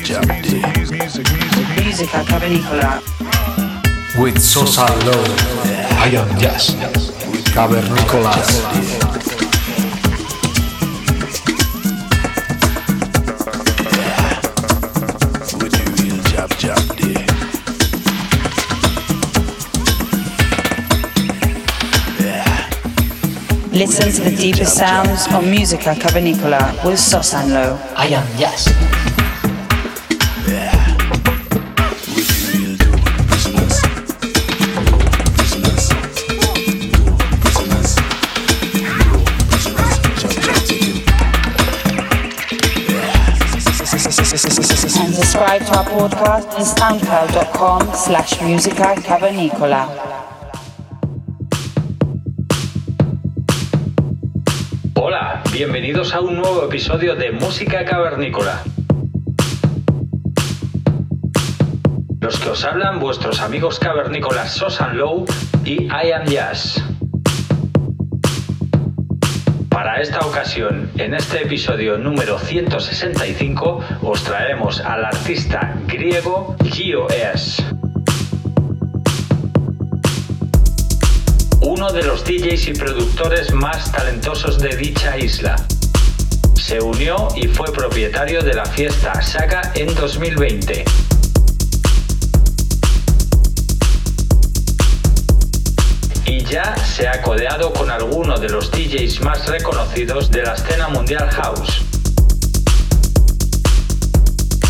jab jab day. Musica cavernicola. With Sosa Low, I am Jazz. Cavernicolas. Listen to the deepest sounds on Musica Cavernicola with Sosanlo. I am yes. Cavernicola. bienvenidos a un nuevo episodio de Música Cavernícola. Los que os hablan vuestros amigos cavernícolas Sosan Low y I Am Jazz. Para esta ocasión, en este episodio número 165, os traemos al artista griego Gio S. uno de los DJs y productores más talentosos de dicha isla. Se unió y fue propietario de la fiesta Saga en 2020. Y ya se ha codeado con alguno de los DJs más reconocidos de la escena mundial house.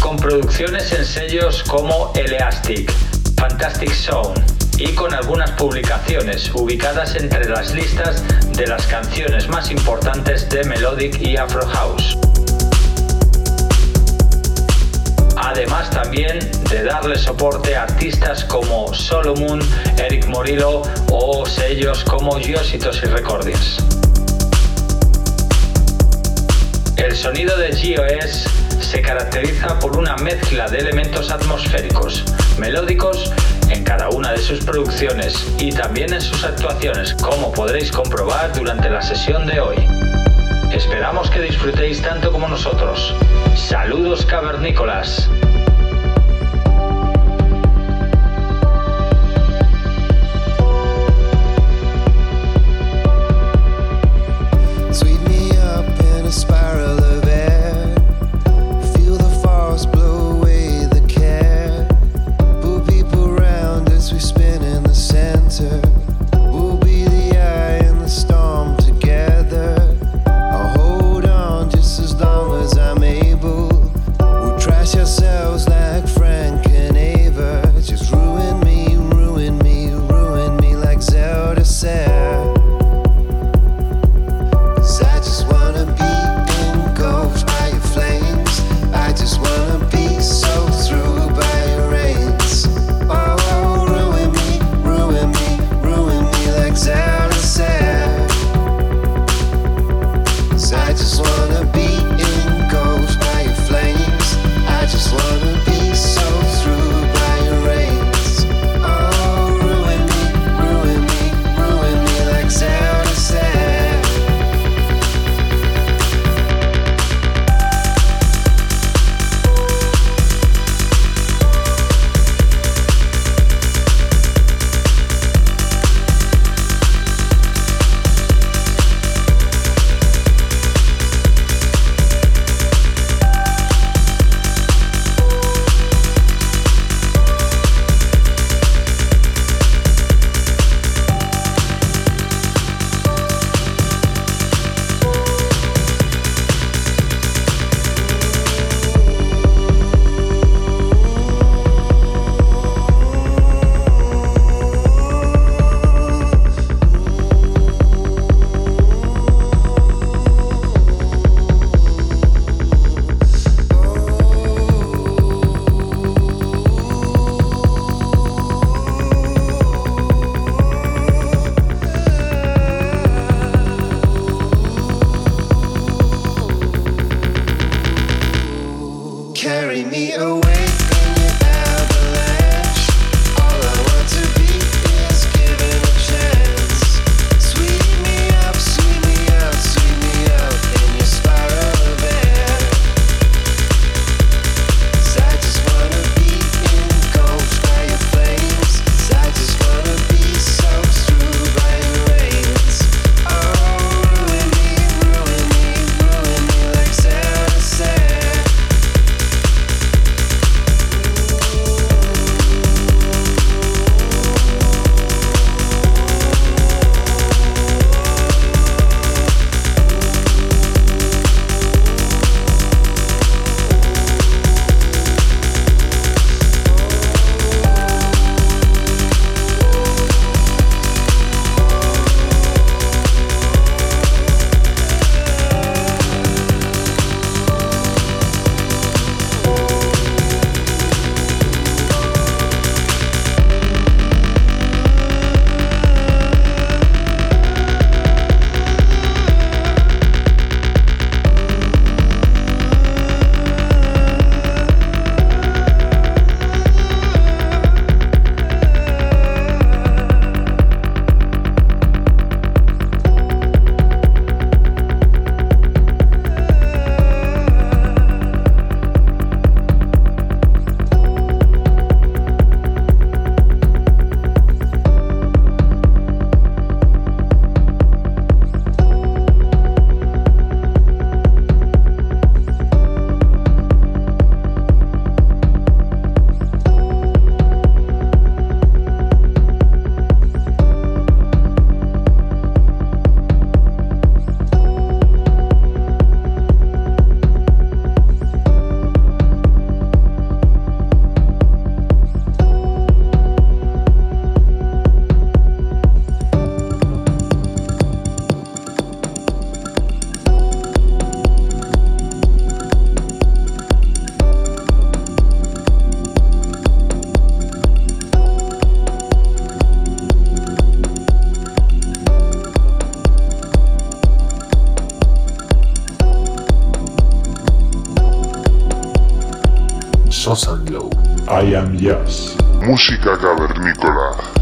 Con producciones en sellos como Eleastic, Fantastic Sound, y con algunas publicaciones ubicadas entre las listas de las canciones más importantes de Melodic y Afro House. Además también de darle soporte a artistas como Solomon, Eric Morillo o sellos como Giositosi Recordings. El sonido de GOS se caracteriza por una mezcla de elementos atmosféricos, melódicos en cada una de sus producciones y también en sus actuaciones, como podréis comprobar durante la sesión de hoy. Esperamos que disfrutéis tanto como nosotros. Saludos cavernícolas. Música cavernícola.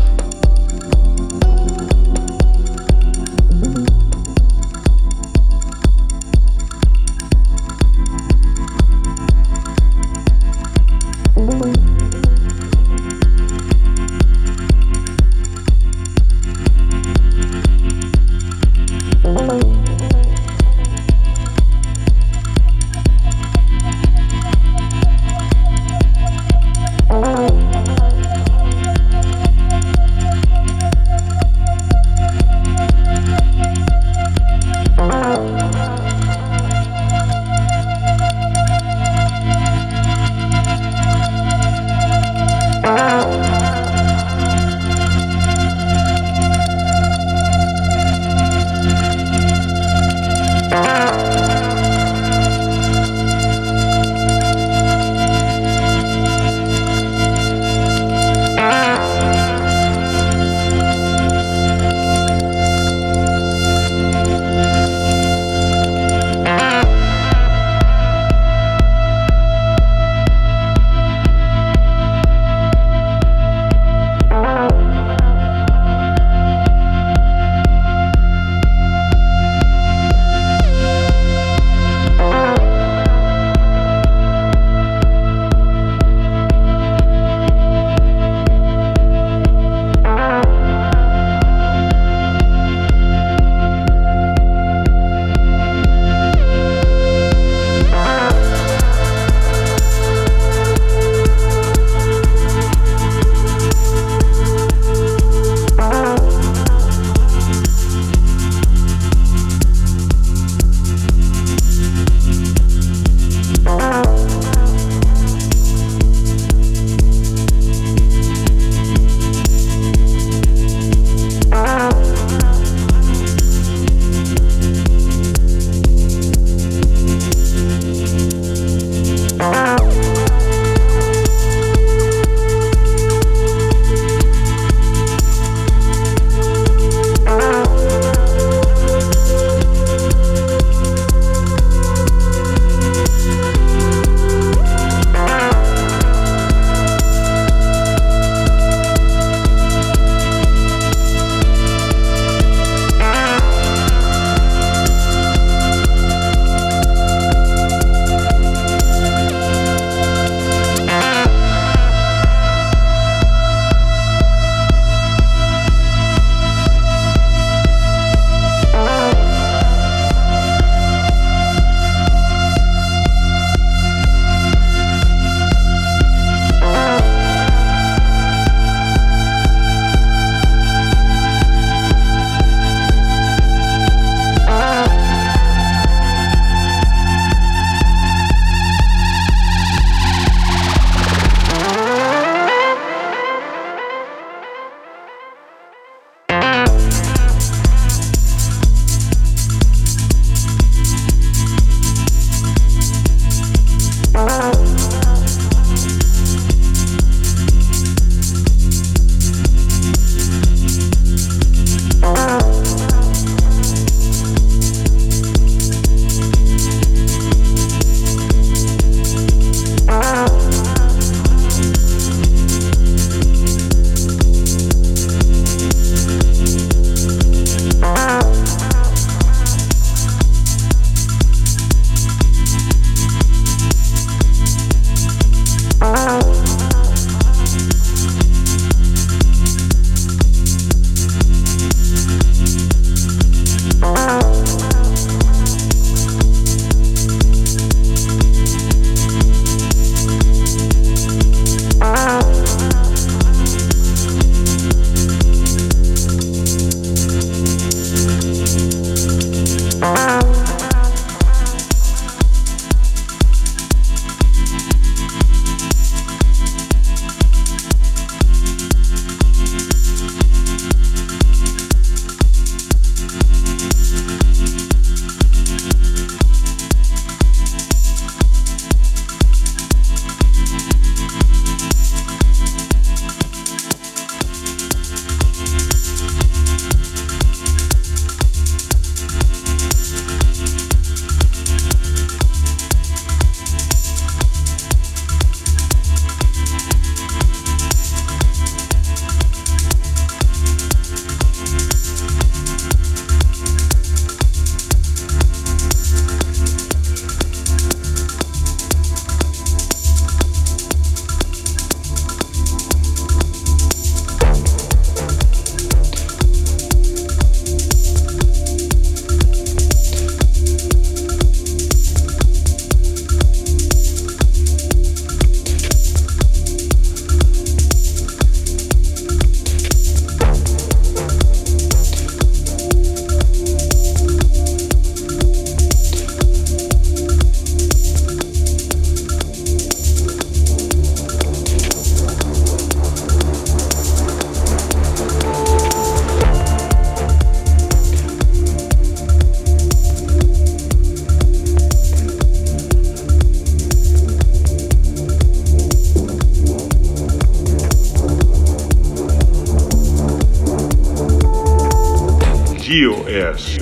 Yes.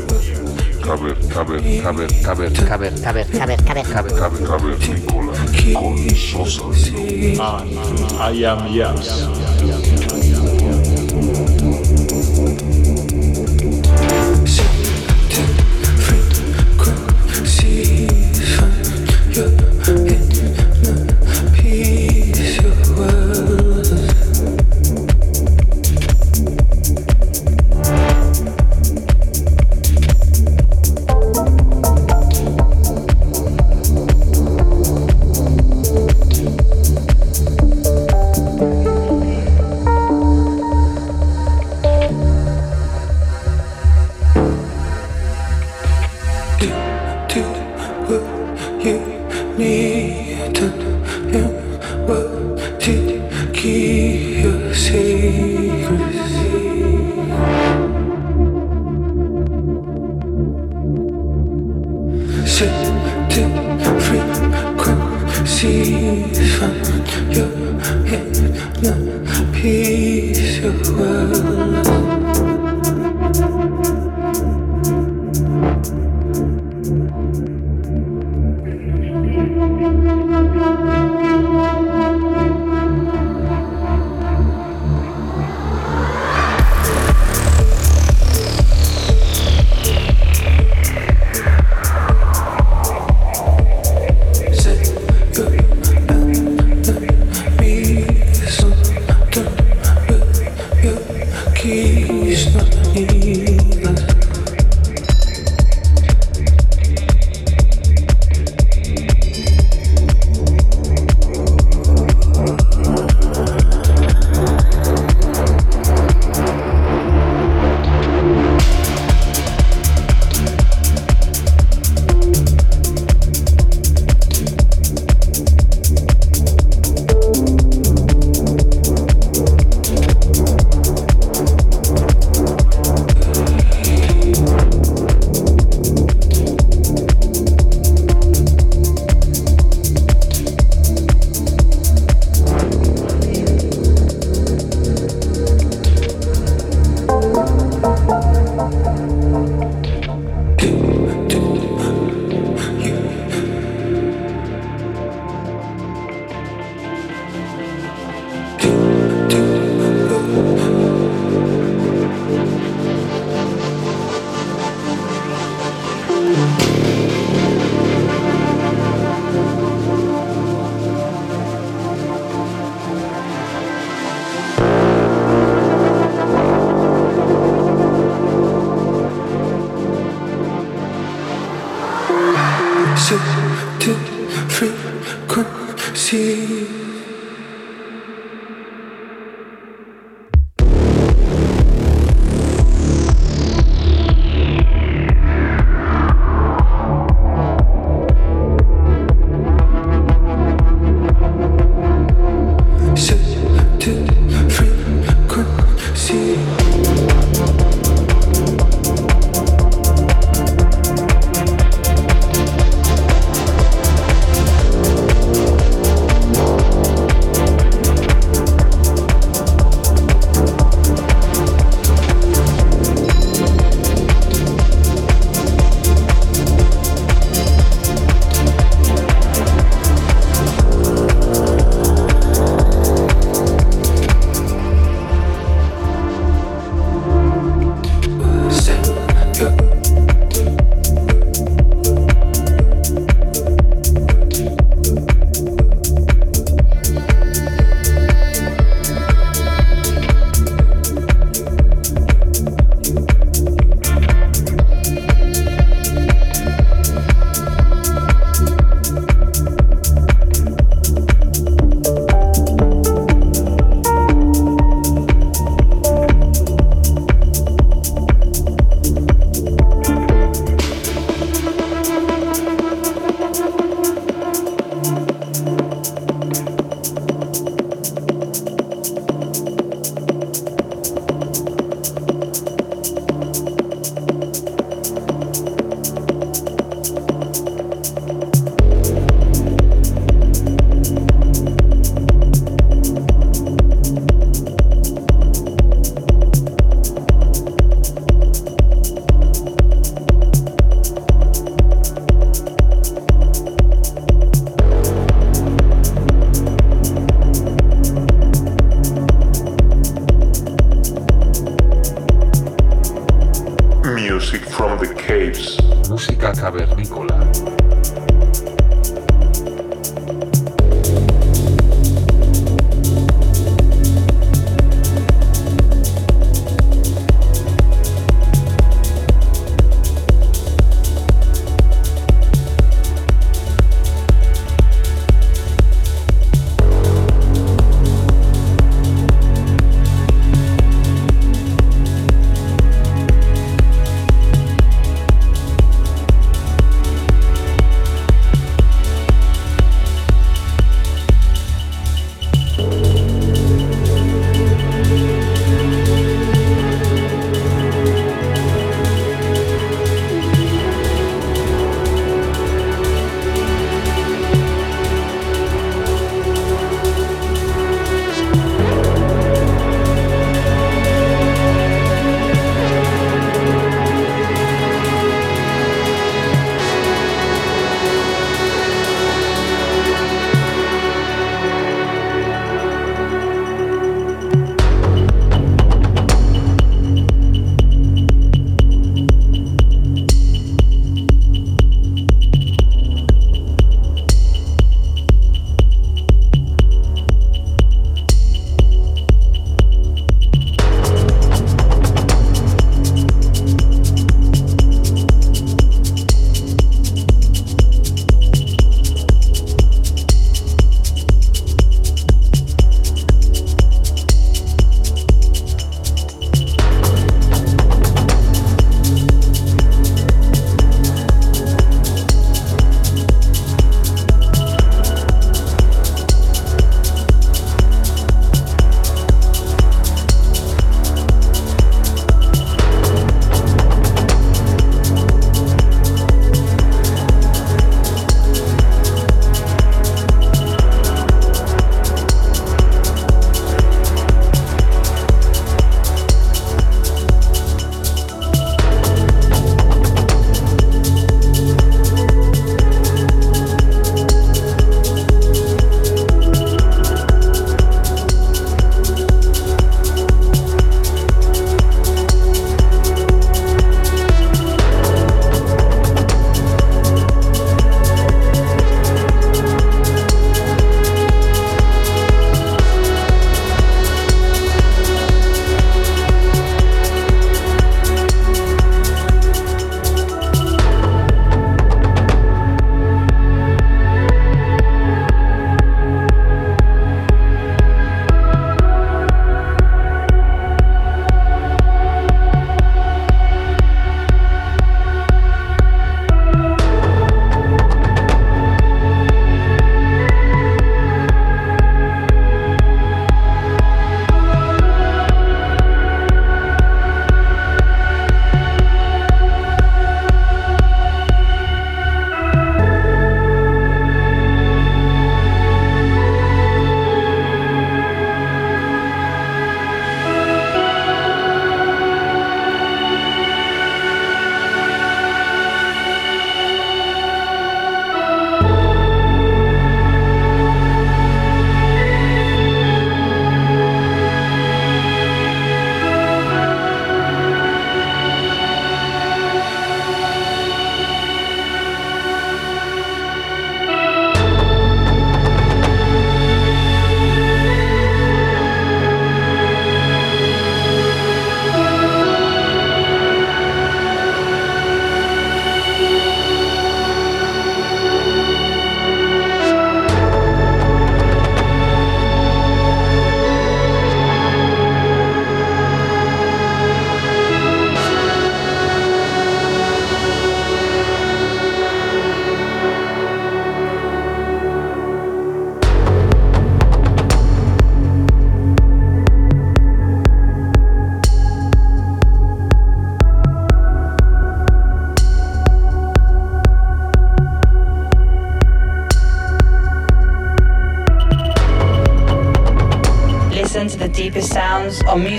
Cabe, cabe, cabe, cabe, cabe, cabe, cabe, cabe, cabe, cabe, cabe, Nicola, Nicola, Sosa. I am yes.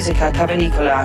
Musica Cavernicola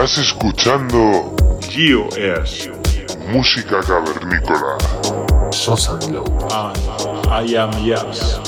Estás escuchando Geo Air. Música cavernícola. Sosa Glow. Ah, I am Yas.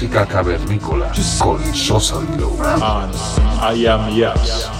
Música cavernícola con Sosa Low. And I am Yes.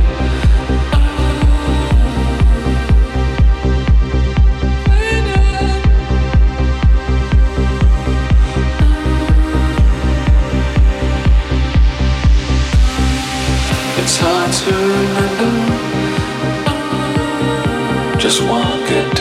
just walking.